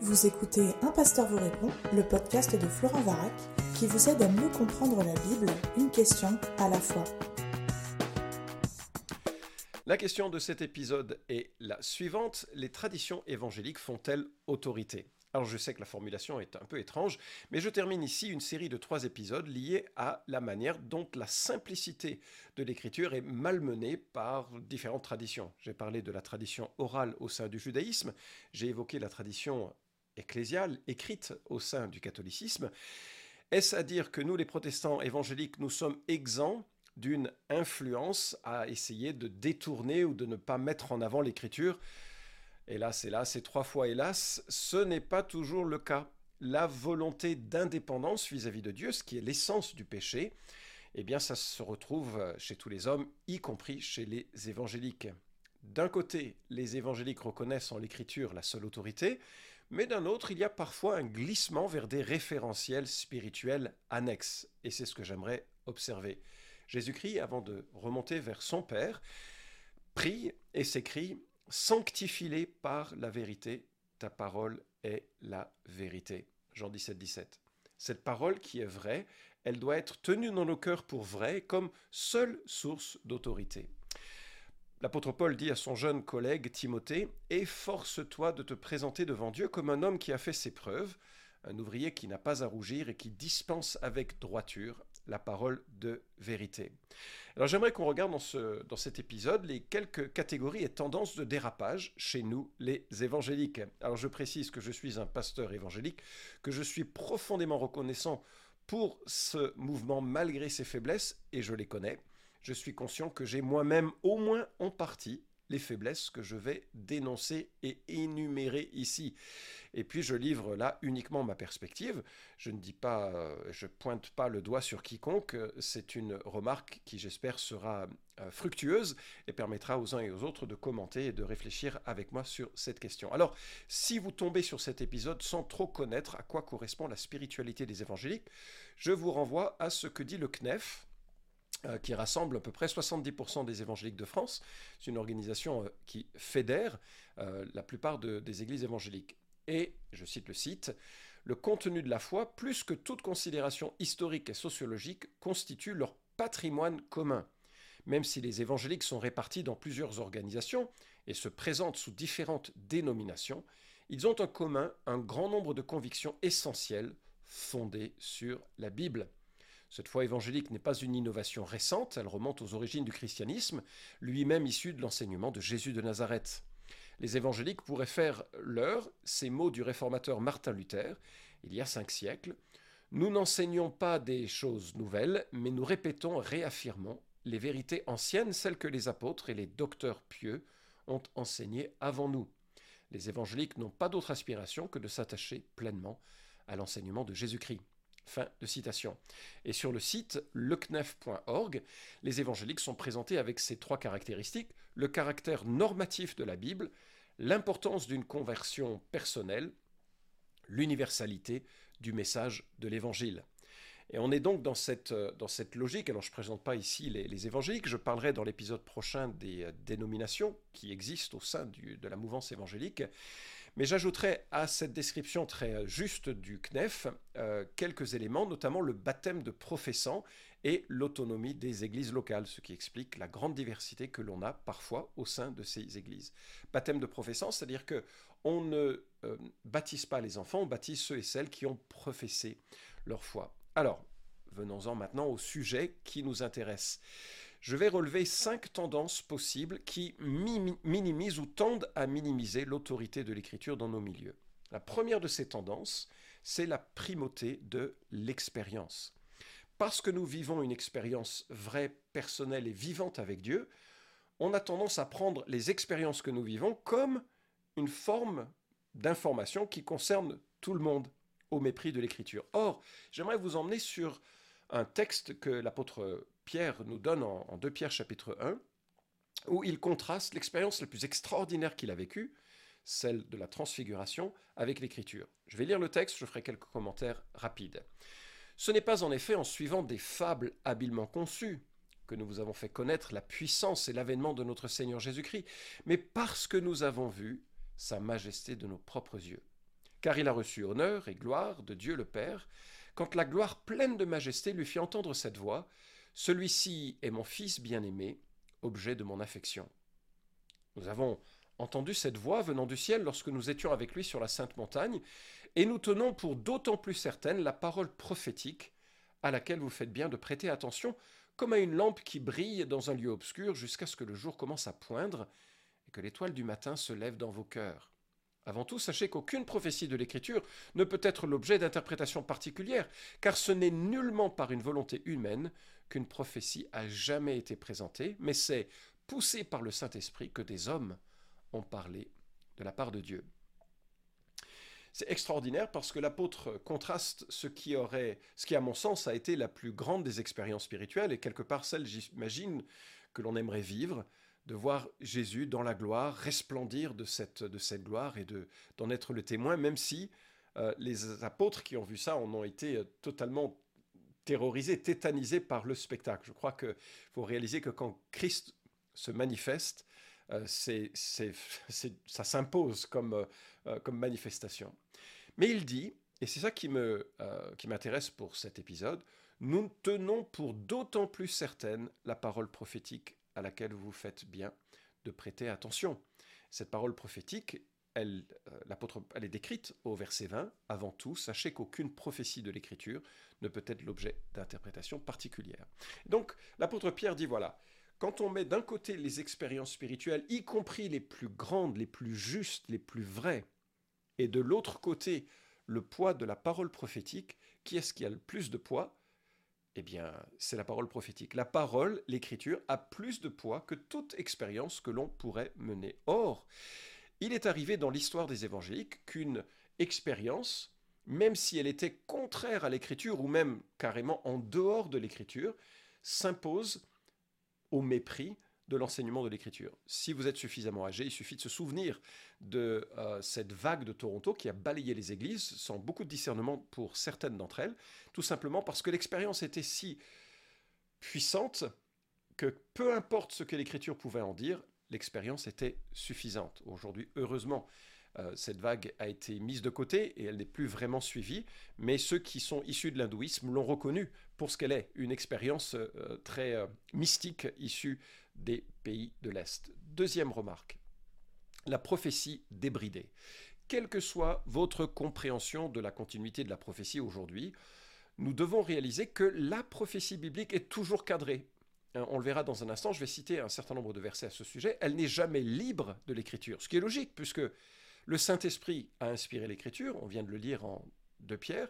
Vous écoutez Un pasteur vous répond, le podcast de Florent Varac, qui vous aide à mieux comprendre la Bible, une question à la fois. La question de cet épisode est la suivante. Les traditions évangéliques font-elles autorité? Alors je sais que la formulation est un peu étrange, mais je termine ici une série de trois épisodes liés à la manière dont la simplicité de l'écriture est malmenée par différentes traditions. J'ai parlé de la tradition orale au sein du judaïsme, j'ai évoqué la tradition ecclésiale écrite au sein du catholicisme. Est-ce à dire que nous, les protestants évangéliques, nous sommes exempts d'une influence à essayer de détourner ou de ne pas mettre en avant l'écriture? Hélas, hélas, et trois fois hélas, ce n'est pas toujours le cas. La volonté d'indépendance vis-à-vis de Dieu, ce qui est l'essence du péché, eh bien ça se retrouve chez tous les hommes, y compris chez les évangéliques. D'un côté, les évangéliques reconnaissent en l'écriture la seule autorité, mais d'un autre, il y a parfois un glissement vers des référentiels spirituels annexes, et c'est ce que j'aimerais observer. Jésus-Christ, avant de remonter vers son Père, prie et s'écrit Sanctifie-les par la vérité, ta parole est la vérité. Jean 17, 17. Cette parole qui est vraie, elle doit être tenue dans nos cœurs pour vraie comme seule source d'autorité. L'apôtre Paul dit à son jeune collègue Timothée, Efforce-toi de te présenter devant Dieu comme un homme qui a fait ses preuves, un ouvrier qui n'a pas à rougir et qui dispense avec droiture la parole de vérité. Alors j'aimerais qu'on regarde dans, dans cet épisode les quelques catégories et tendances de dérapage chez nous, les évangéliques. Alors je précise que je suis un pasteur évangélique, que je suis profondément reconnaissant pour ce mouvement malgré ses faiblesses, et je les connais. Je suis conscient que j'ai moi-même, au moins en partie, les faiblesses que je vais dénoncer et énumérer ici. Et puis je livre là uniquement ma perspective. Je ne dis pas, euh, je pointe pas le doigt sur quiconque. C'est une remarque qui j'espère sera euh, fructueuse et permettra aux uns et aux autres de commenter et de réfléchir avec moi sur cette question. Alors, si vous tombez sur cet épisode sans trop connaître à quoi correspond la spiritualité des évangéliques, je vous renvoie à ce que dit le CNEF qui rassemble à peu près 70% des évangéliques de France. C'est une organisation euh, qui fédère euh, la plupart des églises évangéliques. Et, je cite le site, le contenu de la foi, plus que toute considération historique et sociologique, constitue leur patrimoine commun. Même si les évangéliques sont répartis dans plusieurs organisations et se présentent sous différentes dénominations, ils ont en commun un grand nombre de convictions essentielles fondées sur la Bible. Cette foi évangélique n'est pas une innovation récente, elle remonte aux origines du christianisme, lui-même issu de l'enseignement de Jésus de Nazareth. Les évangéliques pourraient faire leur ces mots du réformateur Martin Luther, il y a cinq siècles. Nous n'enseignons pas des choses nouvelles, mais nous répétons, réaffirmons les vérités anciennes, celles que les apôtres et les docteurs pieux ont enseignées avant nous. Les évangéliques n'ont pas d'autre aspiration que de s'attacher pleinement à l'enseignement de Jésus-Christ. Fin de citation. Et sur le site lecnef.org, les évangéliques sont présentés avec ces trois caractéristiques le caractère normatif de la Bible, l'importance d'une conversion personnelle, l'universalité du message de l'évangile. Et on est donc dans cette, dans cette logique, alors je ne présente pas ici les, évangéliques, je parlerai dans l'épisode prochain des euh, dénominations qui existent au sein de la mouvance évangélique, mais j'ajouterai à cette description très euh, juste du CNEF euh, quelques éléments, notamment le baptême de professants et l'autonomie des églises locales, ce qui explique la grande diversité que l'on a parfois au sein de ces églises. Baptême de professants, c'est-à-dire que on ne euh, baptise pas les enfants, on baptise ceux et celles qui ont professé leur foi. Alors, venons-en maintenant au sujet qui nous intéresse je vais relever cinq tendances possibles qui minimisent ou tendent à minimiser l'autorité de l'écriture dans nos milieux. La première de ces tendances, c'est la primauté de l'expérience. Parce que nous vivons une expérience vraie, personnelle et vivante avec Dieu, on a tendance à prendre les expériences que nous vivons comme une forme d'information qui concerne tout le monde, au mépris de l'écriture. Or, j'aimerais vous emmener sur un texte que l'apôtre Pierre nous donne en, 2 Pierre chapitre 1, où il contraste l'expérience la plus extraordinaire qu'il a vécue, celle de la transfiguration, avec l'écriture. Je vais lire le texte, je ferai quelques commentaires rapides. Ce n'est pas en effet en suivant des fables habilement conçues que nous vous avons fait connaître la puissance et l'avènement de notre Seigneur Jésus-Christ, mais parce que nous avons vu sa majesté de nos propres yeux. car il a reçu honneur et gloire de Dieu le Père, quand la gloire pleine de majesté lui fit entendre cette voix, Celui-ci est mon Fils bien-aimé, objet de mon affection. Nous avons entendu cette voix venant du ciel lorsque nous étions avec lui sur la sainte montagne, et nous tenons pour d'autant plus certaine la parole prophétique à laquelle vous faites bien de prêter attention, comme à une lampe qui brille dans un lieu obscur jusqu'à ce que le jour commence à poindre et que l'étoile du matin se lève dans vos cœurs. Avant tout, sachez qu'aucune prophétie de l'Écriture ne peut être l'objet d'interprétations particulières, car ce n'est nullement par une volonté humaine qu'une prophétie a jamais été présentée, mais c'est poussé par le Saint-Esprit que des hommes ont parlé de la part de Dieu. C'est extraordinaire parce que l'apôtre contraste ce qui aurait, ce qui à mon sens a été la plus grande des expériences spirituelles et quelque part celle, j'imagine, que l'on aimerait vivre, de voir Jésus dans la gloire, resplendir de cette, de cette gloire et de, d'en être le témoin, même si euh, les apôtres qui ont vu ça en ont été euh, totalement terrorisés, tétanisés par le spectacle. Je crois qu'il faut réaliser que quand Christ se manifeste, euh, ça s'impose comme, comme manifestation. Mais il dit, et c'est ça qui, me, qui m'intéresse pour cet épisode, nous tenons pour d'autant plus certaine la parole prophétique à laquelle vous faites bien de prêter attention. Cette parole prophétique, elle, euh, elle est décrite au verset 20. Avant tout, sachez qu'aucune prophétie de l'Écriture ne peut être l'objet d'interprétation particulière. Donc, l'apôtre Pierre dit voilà, quand on met d'un côté les expériences spirituelles, y compris les plus grandes, les plus justes, les plus vraies, et de l'autre côté le poids de la parole prophétique, qui est-ce qui a le plus de poids? Eh bien, c'est la parole prophétique. La parole, l'écriture, a plus de poids que toute expérience que l'on pourrait mener. Or, il est arrivé dans l'histoire des évangéliques qu'une expérience, même si elle était contraire à l'écriture ou même carrément en dehors de l'écriture, s'impose au mépris de l'enseignement de l'écriture. Si vous êtes suffisamment âgé, il suffit de se souvenir de euh, cette vague de Toronto qui a balayé les églises sans beaucoup de discernement pour certaines d'entre elles, tout simplement parce que l'expérience était si puissante que peu importe ce que l'écriture pouvait en dire, l'expérience était suffisante. Aujourd'hui, heureusement, euh, cette vague a été mise de côté et elle n'est plus vraiment suivie, mais ceux qui sont issus de l'hindouisme l'ont reconnue pour ce qu'elle est, une expérience euh, très mystique issue des pays de l'Est. Deuxième remarque, la prophétie débridée. Quelle que soit votre compréhension de la continuité de la prophétie aujourd'hui, nous devons réaliser que la prophétie biblique est toujours cadrée. Hein, on le verra dans un instant, je vais citer un certain nombre de versets à ce sujet. Elle n'est jamais libre de l'écriture, ce qui est logique, puisque le Saint-Esprit a inspiré l'écriture, on vient de le lire en 2 Pierre,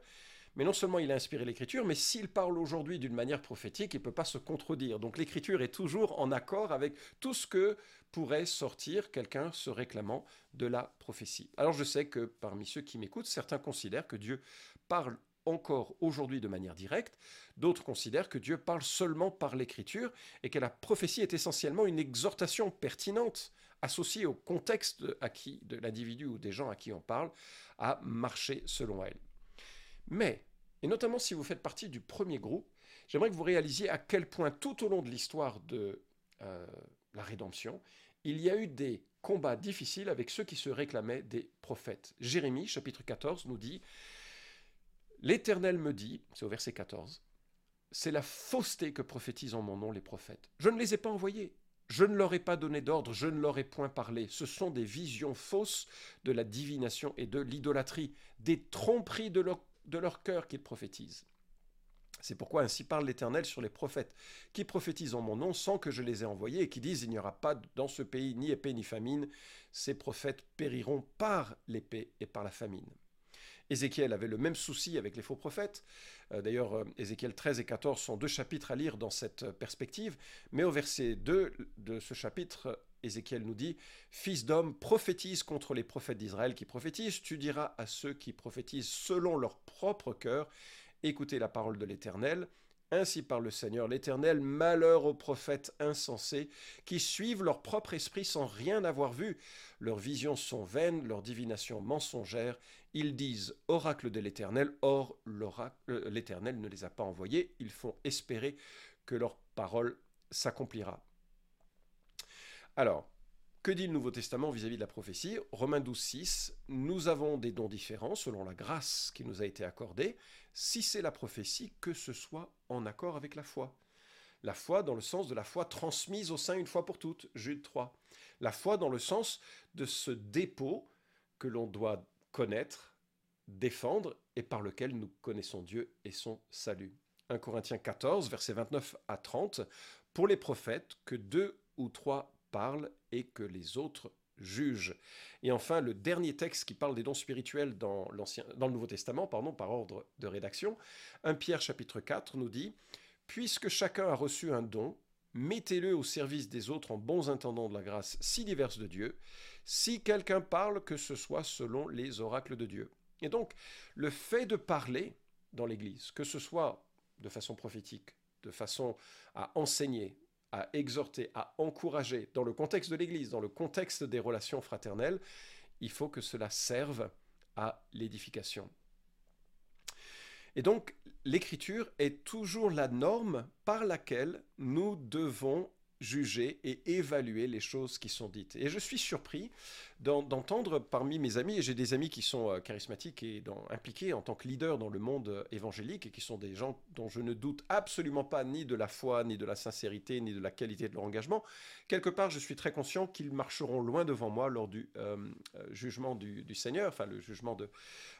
mais non seulement il a inspiré l'écriture, mais s'il parle aujourd'hui d'une manière prophétique, il ne peut pas se contredire. Donc l'écriture est toujours en accord avec tout ce que pourrait sortir quelqu'un se réclamant de la prophétie. Alors je sais que parmi ceux qui m'écoutent, certains considèrent que Dieu parle encore aujourd'hui de manière directe, d'autres considèrent que Dieu parle seulement par l'écriture et que la prophétie est essentiellement une exhortation pertinente associée au contexte de l'individu ou des gens à qui on parle à marcher selon elle. Mais, et notamment si vous faites partie du premier groupe, j'aimerais que vous réalisiez à quel point tout au long de l'histoire de euh, la rédemption, il y a eu des combats difficiles avec ceux qui se réclamaient des prophètes. Jérémie, chapitre 14, nous dit, L'Éternel me dit, c'est au verset 14, c'est la fausseté que prophétisent en mon nom les prophètes. Je ne les ai pas envoyés. Je ne leur ai pas donné d'ordre, je ne leur ai point parlé. Ce sont des visions fausses de la divination et de l'idolâtrie, des tromperies de leur cœur qu'ils prophétisent. C'est pourquoi ainsi parle l'Éternel sur les prophètes qui prophétisent en mon nom sans que je les ai envoyés et qui disent il n'y aura pas dans ce pays ni épée ni famine. Ces prophètes périront par l'épée et par la famine. Ézéchiel avait le même souci avec les faux prophètes. Euh, d'ailleurs, euh, Ézéchiel 13 et 14 sont deux chapitres à lire dans cette perspective. Mais au verset 2 de ce chapitre, Ézéchiel nous dit Fils d'homme, prophétise contre les prophètes d'Israël qui prophétisent. Tu diras à ceux qui prophétisent selon leur propre cœur Écoutez la parole de l'Éternel. Ainsi parle le Seigneur l'Éternel, malheur aux prophètes insensés qui suivent leur propre esprit sans rien avoir vu. Leurs visions sont vaines, leurs divinations mensongères. Ils disent oracle de l'Éternel, or euh, l'Éternel ne les a pas envoyés. Ils font espérer que leur parole s'accomplira. Alors, Que dit le Nouveau Testament vis-à-vis de la prophétie? Romains 12, 6, nous avons des dons différents selon la grâce qui nous a été accordée. Si c'est la prophétie, que ce soit en accord avec la foi. La foi dans le sens de la foi transmise au sein une fois pour toutes, Jude 3. La foi dans le sens de ce dépôt que l'on doit connaître, défendre et par lequel nous connaissons Dieu et son salut. 1 Corinthiens 14, versets 29 à 30, pour les prophètes, que deux ou trois parlent et que les autres jugent. Et enfin, le dernier texte qui parle des dons spirituels dans, dans le Nouveau Testament, pardon, par ordre de rédaction, 1 Pierre chapitre 4 nous dit Puisque chacun a reçu un don, mettez-le au service des autres en bons intendants de la grâce si diverse de Dieu, si quelqu'un parle, que ce soit selon les oracles de Dieu. Et donc, le fait de parler dans l'Église, que ce soit de façon prophétique, de façon à enseigner, à exhorter, à encourager, dans le contexte de l'Église, dans le contexte des relations fraternelles, il faut que cela serve à l'édification. Et donc, l'écriture est toujours la norme par laquelle nous devons juger et évaluer les choses qui sont dites. Et je suis surpris d'entendre parmi mes amis, et j'ai des amis qui sont euh, charismatiques et impliqués en tant que leaders dans le monde euh, évangélique, et qui sont des gens dont je ne doute absolument pas ni de la foi, ni de la sincérité, ni de la qualité de leur engagement. Quelque part, je suis très conscient qu'ils marcheront loin devant moi lors du euh, jugement du, Seigneur, enfin le jugement de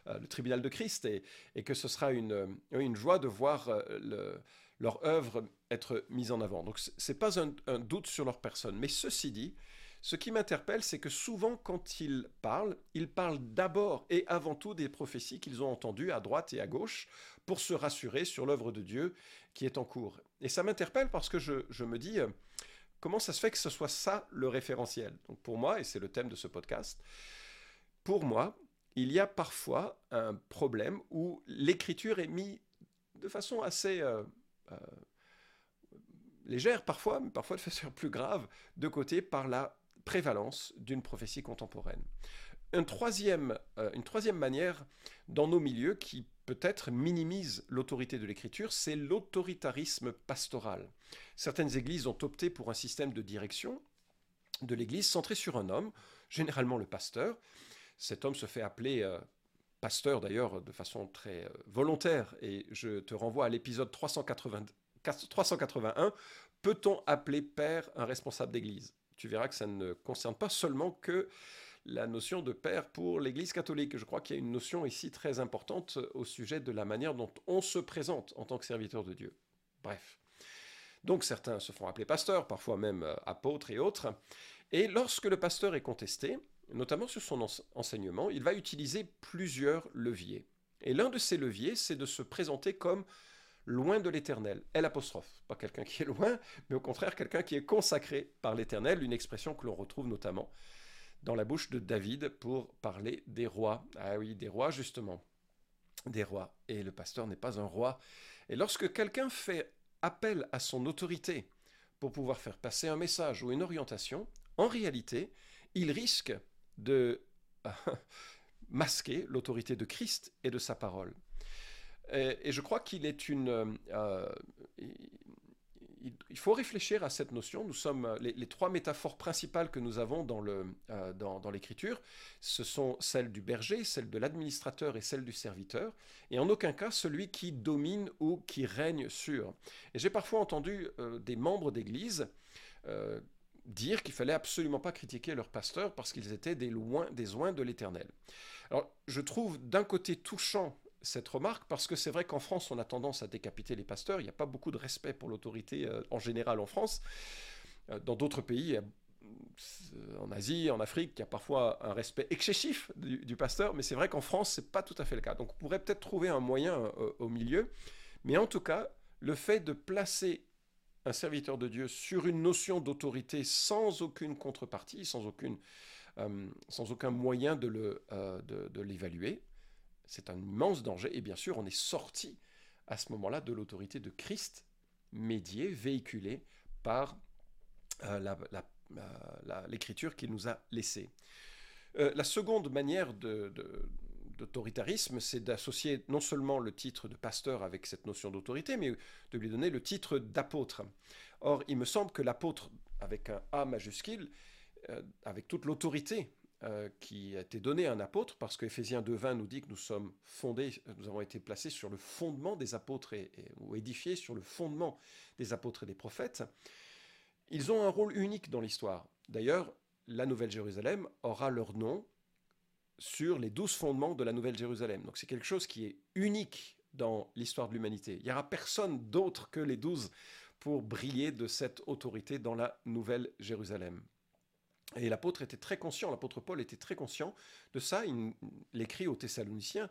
le tribunal de Christ, et, que ce sera une, une joie de voir le leur œuvre être mise en avant. Donc ce n'est pas un, doute sur leur personne. Mais ceci dit, ce qui m'interpelle, c'est que souvent quand ils parlent, ils parlent d'abord et avant tout des prophéties qu'ils ont entendues à droite et à gauche pour se rassurer sur l'œuvre de Dieu qui est en cours. Et ça m'interpelle parce que je, me dis, euh, comment ça se fait que ce soit ça le référentiel? Donc pour moi, et c'est le thème de ce podcast, pour moi, il y a parfois un problème où l'écriture est mise de façon assez... Euh, légère parfois, mais parfois de façon plus grave, de côté par la prévalence d'une prophétie contemporaine. troisième, euh, une troisième manière dans nos milieux qui peut-être minimise l'autorité de l'écriture, c'est l'autoritarisme pastoral. Certaines églises ont opté pour un système de direction de l'église centré sur un homme, généralement le pasteur. Cet homme se fait appeler euh, pasteur d'ailleurs de façon très euh, volontaire, et je te renvoie à l'épisode 381, peut-on appeler père un responsable d'église? Tu verras que ça ne concerne pas seulement que la notion de père pour l'Église catholique. Je crois qu'il y a une notion ici très importante au sujet de la manière dont on se présente en tant que serviteur de Dieu. Bref. Donc certains se font appeler pasteurs, parfois même euh, apôtres et autres. Et lorsque le pasteur est contesté, notamment sur son enseignement, il va utiliser plusieurs leviers. Et l'un de ces leviers, c'est de se présenter comme loin de l'éternel. L pas quelqu'un qui est loin, mais au contraire quelqu'un qui est consacré par l'éternel, une expression que l'on retrouve notamment dans la bouche de David pour parler des rois. Ah oui, des rois justement. Des rois. Et le pasteur n'est pas un roi. Et lorsque quelqu'un fait appel à son autorité pour pouvoir faire passer un message ou une orientation, en réalité, il risque de masquer l'autorité de Christ et de sa parole. Et, je crois qu'il est une... Euh, il faut réfléchir à cette notion. Nous sommes les, trois métaphores principales que nous avons dans, euh, l'écriture. Ce sont celles du berger, celles de l'administrateur et celles du serviteur. Et en aucun cas celui qui domine ou qui règne sur. Et j'ai parfois entendu euh, des membres d'Église dire qu'il fallait absolument pas critiquer leurs pasteurs parce qu'ils étaient des loin, des oins de l'Éternel. Alors, je trouve d'un côté touchant cette remarque parce que c'est vrai qu'en France, on a tendance à décapiter les pasteurs. Il n'y a pas beaucoup de respect pour l'autorité euh, en général en France. Euh, dans d'autres pays, euh, en Asie, en Afrique, il y a parfois un respect excessif du, pasteur, mais c'est vrai qu'en France, c'est pas tout à fait le cas. Donc, on pourrait peut-être trouver un moyen au milieu, mais en tout cas, le fait de placer un serviteur de Dieu sur une notion d'autorité sans aucune contrepartie, sans, aucune, euh, sans aucun moyen de, le, euh, de, l'évaluer, c'est un immense danger. Et bien sûr, on est sorti à ce moment-là de l'autorité de Christ, médiée, véhiculée par euh, l'écriture qu'il nous a laissée. la seconde manière de, d'autoritarisme, c'est d'associer non seulement le titre de pasteur avec cette notion d'autorité, mais de lui donner le titre d'apôtre. Or, il me semble que l'apôtre, avec un A majuscule, avec toute l'autorité qui a été donnée à un apôtre, parce qu'Éphésiens 2.20 nous dit que nous sommes fondés, nous avons été placés sur le fondement des apôtres et, ou édifiés sur le fondement des apôtres et des prophètes. Ils ont un rôle unique dans l'histoire. D'ailleurs, la Nouvelle Jérusalem aura leur nom sur les douze fondements de la Nouvelle Jérusalem. Donc c'est quelque chose qui est unique dans l'histoire de l'humanité. Il n'y aura personne d'autre que les douze pour briller de cette autorité dans la Nouvelle Jérusalem. Et l'apôtre était très conscient, l'apôtre Paul était très conscient de ça. Il l'écrit aux Thessaloniciens.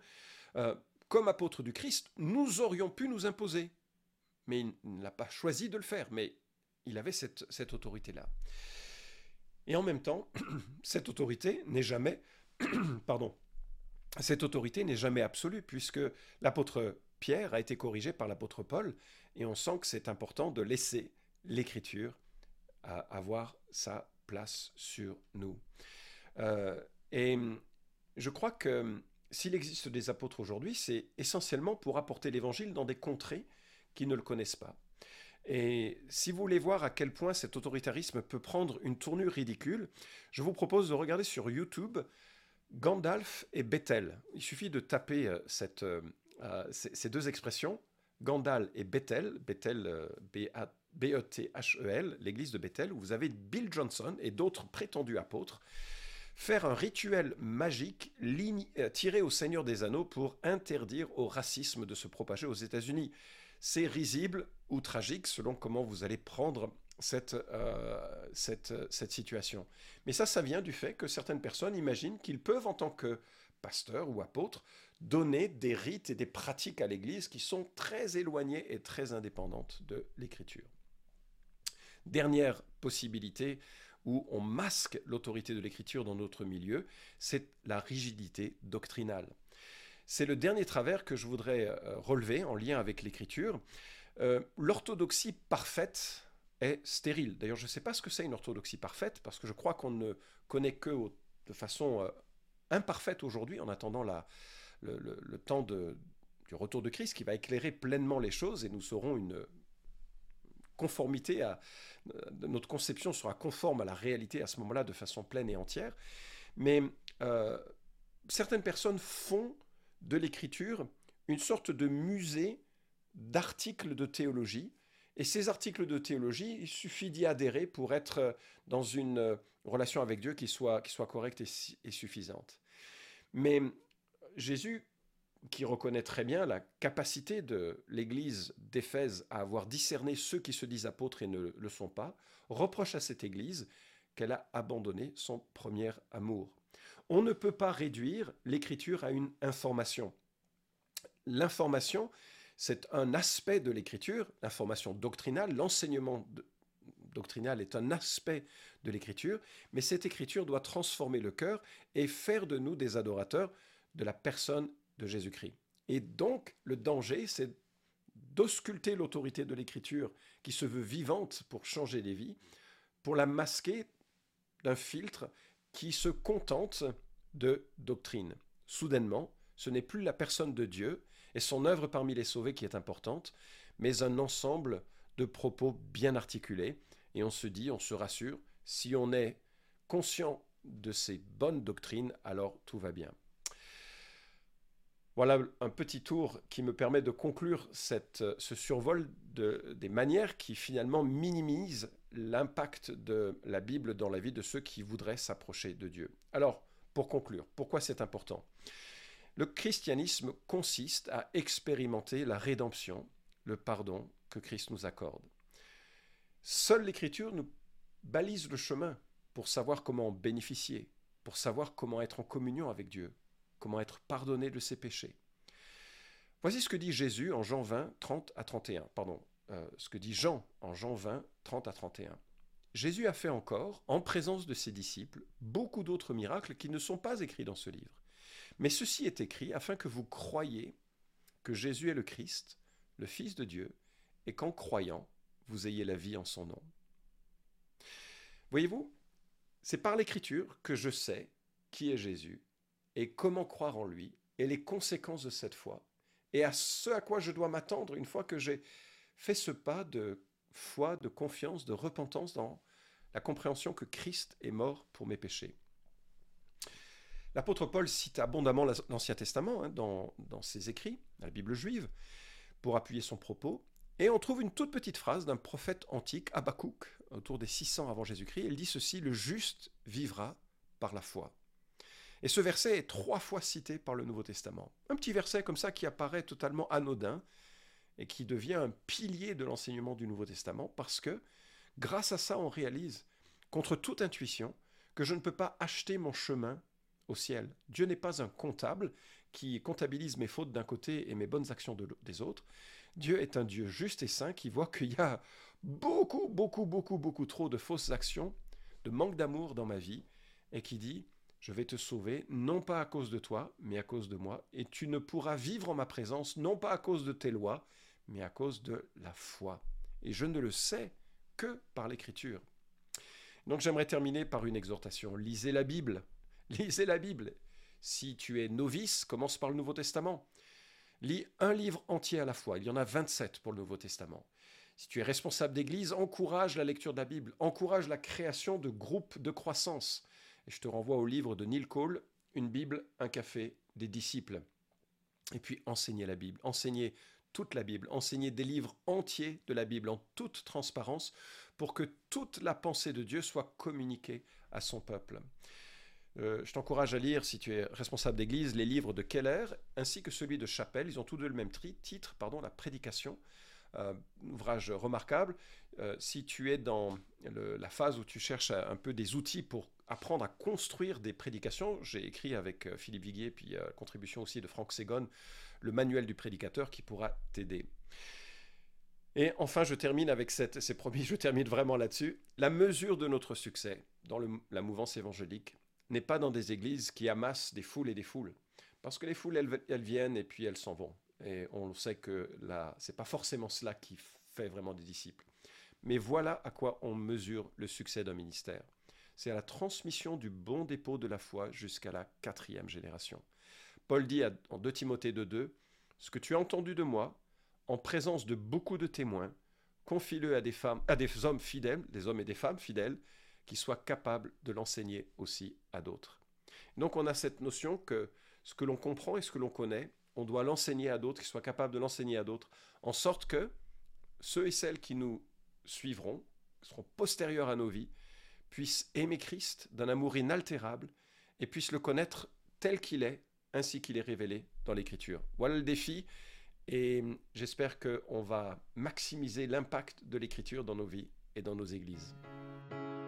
Euh, comme apôtre du Christ, nous aurions pu nous imposer. Mais il n'a pas choisi de le faire. Mais il avait cette, cette autorité-là. Et en même temps, cette autorité n'est jamais, pardon, cette autorité n'est jamais absolue, puisque l'apôtre Pierre a été corrigé par l'apôtre Paul, et on sent que c'est important de laisser l'écriture avoir sa place sur nous. Euh, et je crois que s'il existe des apôtres aujourd'hui, c'est essentiellement pour apporter l'évangile dans des contrées qui ne le connaissent pas. Et si vous voulez voir à quel point cet autoritarisme peut prendre une tournure ridicule, je vous propose de regarder sur YouTube Gandalf et Bethel. Il suffit de taper euh, euh, euh, ces deux expressions, Gandalf et Bethel, Bethel B-E-T-H-E-L, l'église de Bethel, où vous avez Bill Johnson et d'autres prétendus apôtres faire un rituel magique tiré au Seigneur des Anneaux pour interdire au racisme de se propager aux États-Unis c'est risible ou tragique selon comment vous allez prendre cette, euh, cette, situation. Mais ça, ça vient du fait que certaines personnes imaginent qu'ils peuvent, en tant que pasteurs ou apôtres, donner des rites et des pratiques à l'Église qui sont très éloignées et très indépendantes de l'Écriture. Dernière possibilité où on masque l'autorité de l'Écriture dans notre milieu, c'est la rigidité doctrinale. C'est le dernier travers que je voudrais euh, relever en lien avec l'écriture. Euh, l'orthodoxie parfaite est stérile. D'ailleurs, je ne sais pas ce que c'est une orthodoxie parfaite, parce que je crois qu'on ne connaît que de façon euh, imparfaite aujourd'hui, en attendant le, temps du retour de Christ, qui va éclairer pleinement les choses, et nous saurons une conformité à... Notre conception sera conforme à la réalité à ce moment-là de façon pleine et entière. Mais certaines personnes font de l'écriture une sorte de musée d'articles de théologie. Et ces articles de théologie, il suffit d'y adhérer pour être dans une relation avec Dieu qui soit, qui soit correcte et, suffisante. Mais Jésus, qui reconnaît très bien la capacité de l'Église d'Éphèse à avoir discerné ceux qui se disent apôtres et ne le sont pas, reproche à cette Église qu'elle a abandonné son premier amour. On ne peut pas réduire l'écriture à une information. L'information, c'est un aspect de l'écriture, l'information doctrinale, l'enseignement doctrinal est un aspect de l'écriture, mais cette écriture doit transformer le cœur et faire de nous des adorateurs de la personne de Jésus-Christ. Et donc, le danger, c'est d'ausculter l'autorité de l'écriture qui se veut vivante pour changer les vies, pour la masquer d'un filtre qui se contente de doctrine. Soudainement, ce n'est plus la personne de Dieu et son œuvre parmi les sauvés qui est importante, mais un ensemble de propos bien articulés, et on se dit, on se rassure, si on est conscient de ces bonnes doctrines, alors tout va bien. Voilà un petit tour qui me permet de conclure cette, ce survol de, des manières qui finalement minimisent l'impact de la Bible dans la vie de ceux qui voudraient s'approcher de Dieu. Alors, pour conclure, pourquoi c'est important? Le christianisme consiste à expérimenter la rédemption, le pardon que Christ nous accorde. Seule l'Écriture nous balise le chemin pour savoir comment en bénéficier, pour savoir comment être en communion avec Dieu, comment être pardonné de ses péchés. Voici ce que dit Jésus en Jean 20, 30 à 31. Pardon, euh, ce que Jean en Jean 20, 30 à 31. Jésus a fait encore, en présence de ses disciples, beaucoup d'autres miracles qui ne sont pas écrits dans ce livre. Mais ceci est écrit afin que vous croyiez que Jésus est le Christ, le Fils de Dieu, et qu'en croyant, vous ayez la vie en son nom. Voyez-vous, c'est par l'écriture que je sais qui est Jésus et comment croire en lui et les conséquences de cette foi et à ce à quoi je dois m'attendre une fois que j'ai fait ce pas de foi, de confiance, de repentance dans la compréhension que Christ est mort pour mes péchés. L'apôtre Paul cite abondamment l'Ancien Testament hein, dans, ses écrits, la Bible juive, pour appuyer son propos. Et on trouve une toute petite phrase d'un prophète antique, Habakkuk, autour des 600 avant Jésus-Christ. Il dit ceci Le juste vivra par la foi. Et ce verset est trois fois cité par le Nouveau Testament. Un petit verset comme ça qui apparaît totalement anodin et qui devient un pilier de l'enseignement du Nouveau Testament parce que grâce à ça, on réalise, contre toute intuition, que je ne peux pas acheter mon chemin au ciel. Dieu n'est pas un comptable qui comptabilise mes fautes d'un côté et mes bonnes actions des autres. Dieu est un Dieu juste et saint qui voit qu'il y a beaucoup, beaucoup, beaucoup, beaucoup trop de fausses actions, de manque d'amour dans ma vie, et qui dit, je vais te sauver, non pas à cause de toi, mais à cause de moi, et tu ne pourras vivre en ma présence, non pas à cause de tes lois, mais à cause de la foi. Et je ne le sais que par l'écriture. Donc j'aimerais terminer par une exhortation. Lisez la Bible. Lisez la Bible. Si tu es novice, commence par le Nouveau Testament. Lis un livre entier à la fois. Il y en a 27 pour le Nouveau Testament. Si tu es responsable d'église, encourage la lecture de la Bible, encourage la création de groupes de croissance. Et je te renvoie au livre de Neil Cole, Une Bible, un café, des disciples. Et puis enseignez la Bible, enseignez toute la Bible, enseignez des livres entiers de la Bible en toute transparence pour que toute la pensée de Dieu soit communiquée à son peuple. Euh, je t'encourage à lire, si tu es responsable d'église, les livres de Keller ainsi que celui de Chapelle. Ils ont tous deux le même titre, pardon, La prédication. Euh, ouvrage remarquable. Euh, si tu es dans la phase où tu cherches un peu des outils pour apprendre à construire des prédications, j'ai écrit avec Philippe Viguier, puis contribution aussi de Franck Ségon, le manuel du prédicateur qui pourra t'aider. Et enfin, je termine avec cette, promis, je termine vraiment là-dessus. La mesure de notre succès dans la mouvance évangélique, n'est pas dans des églises qui amassent des foules et des foules. Parce que les foules, elles, viennent et puis elles s'en vont. Et on sait que là, c'est pas forcément cela qui fait vraiment des disciples. Mais voilà à quoi on mesure le succès d'un ministère. C'est à la transmission du bon dépôt de la foi jusqu'à la quatrième génération. Paul dit en 2 Timothée 2.2, Ce que tu as entendu de moi, en présence de beaucoup de témoins, confie-le à des femmes, à des hommes fidèles, des hommes et des femmes fidèles, qui soit capable de l'enseigner aussi à d'autres. Donc on a cette notion que ce que l'on comprend et ce que l'on connaît, on doit l'enseigner à d'autres, qui soient capables de l'enseigner à d'autres, en sorte que ceux et celles qui nous suivront, seront postérieurs à nos vies, puissent aimer Christ d'un amour inaltérable et puissent le connaître tel qu'il est, ainsi qu'il est révélé dans l'Écriture. Voilà le défi, et j'espère qu'on va maximiser l'impact de l'Écriture dans nos vies et dans nos églises.